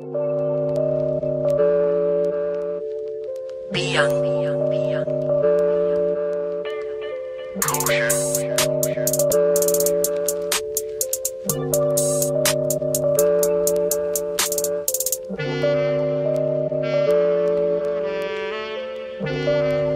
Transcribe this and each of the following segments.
Be young, be young, be young. be young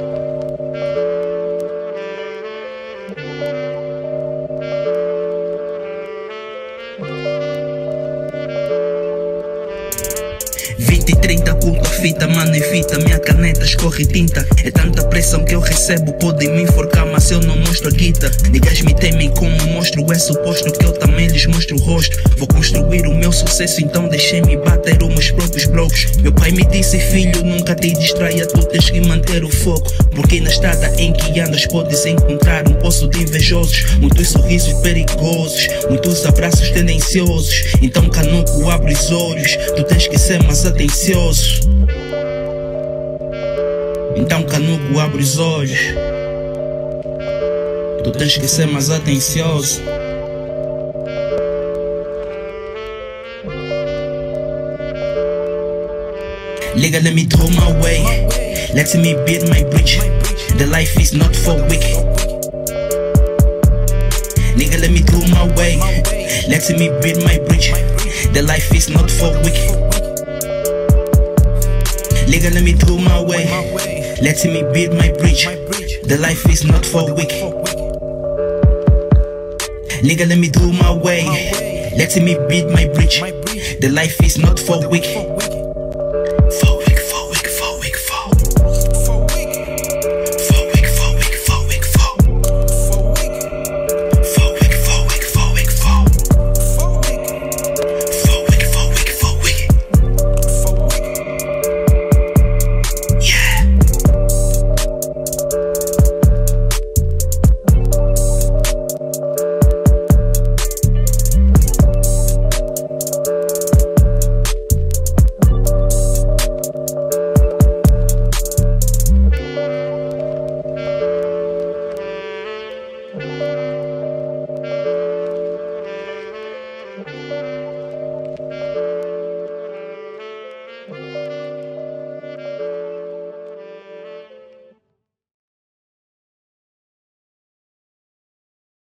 20 e 30 curto a fita, mano e fita, minha caneta escorre tinta. É tanta pressão que eu recebo, podem me enforcar, mas eu não mostro a guita. Niggas me temem como monstro. é suposto que eu também lhes mostro o rosto. Vou construir o meu sucesso, então deixei-me bater os meus próprios blocos. Meu pai me disse, filho, nunca te distraia, tu tens que manter o foco. Porque na estrada em que andas podes encontrar um poço de invejosos, muitos sorrisos perigosos, muitos abraços tendenciosos. Então, canuco, abre os olhos, tu tens que ser mais atencioso Então canuco, abre os olhos Tu tens que ser mais atencioso Liga, let me throw my way. Let me build my bridge. The life is not for weak. Nigga, let me throw my way. Let me build my bridge. The life is not for weak. Nigga, let me throw my way. Let me build my bridge. The life is not for weak. Nigga, let me do my way. Let me build my bridge. The life is not for weak.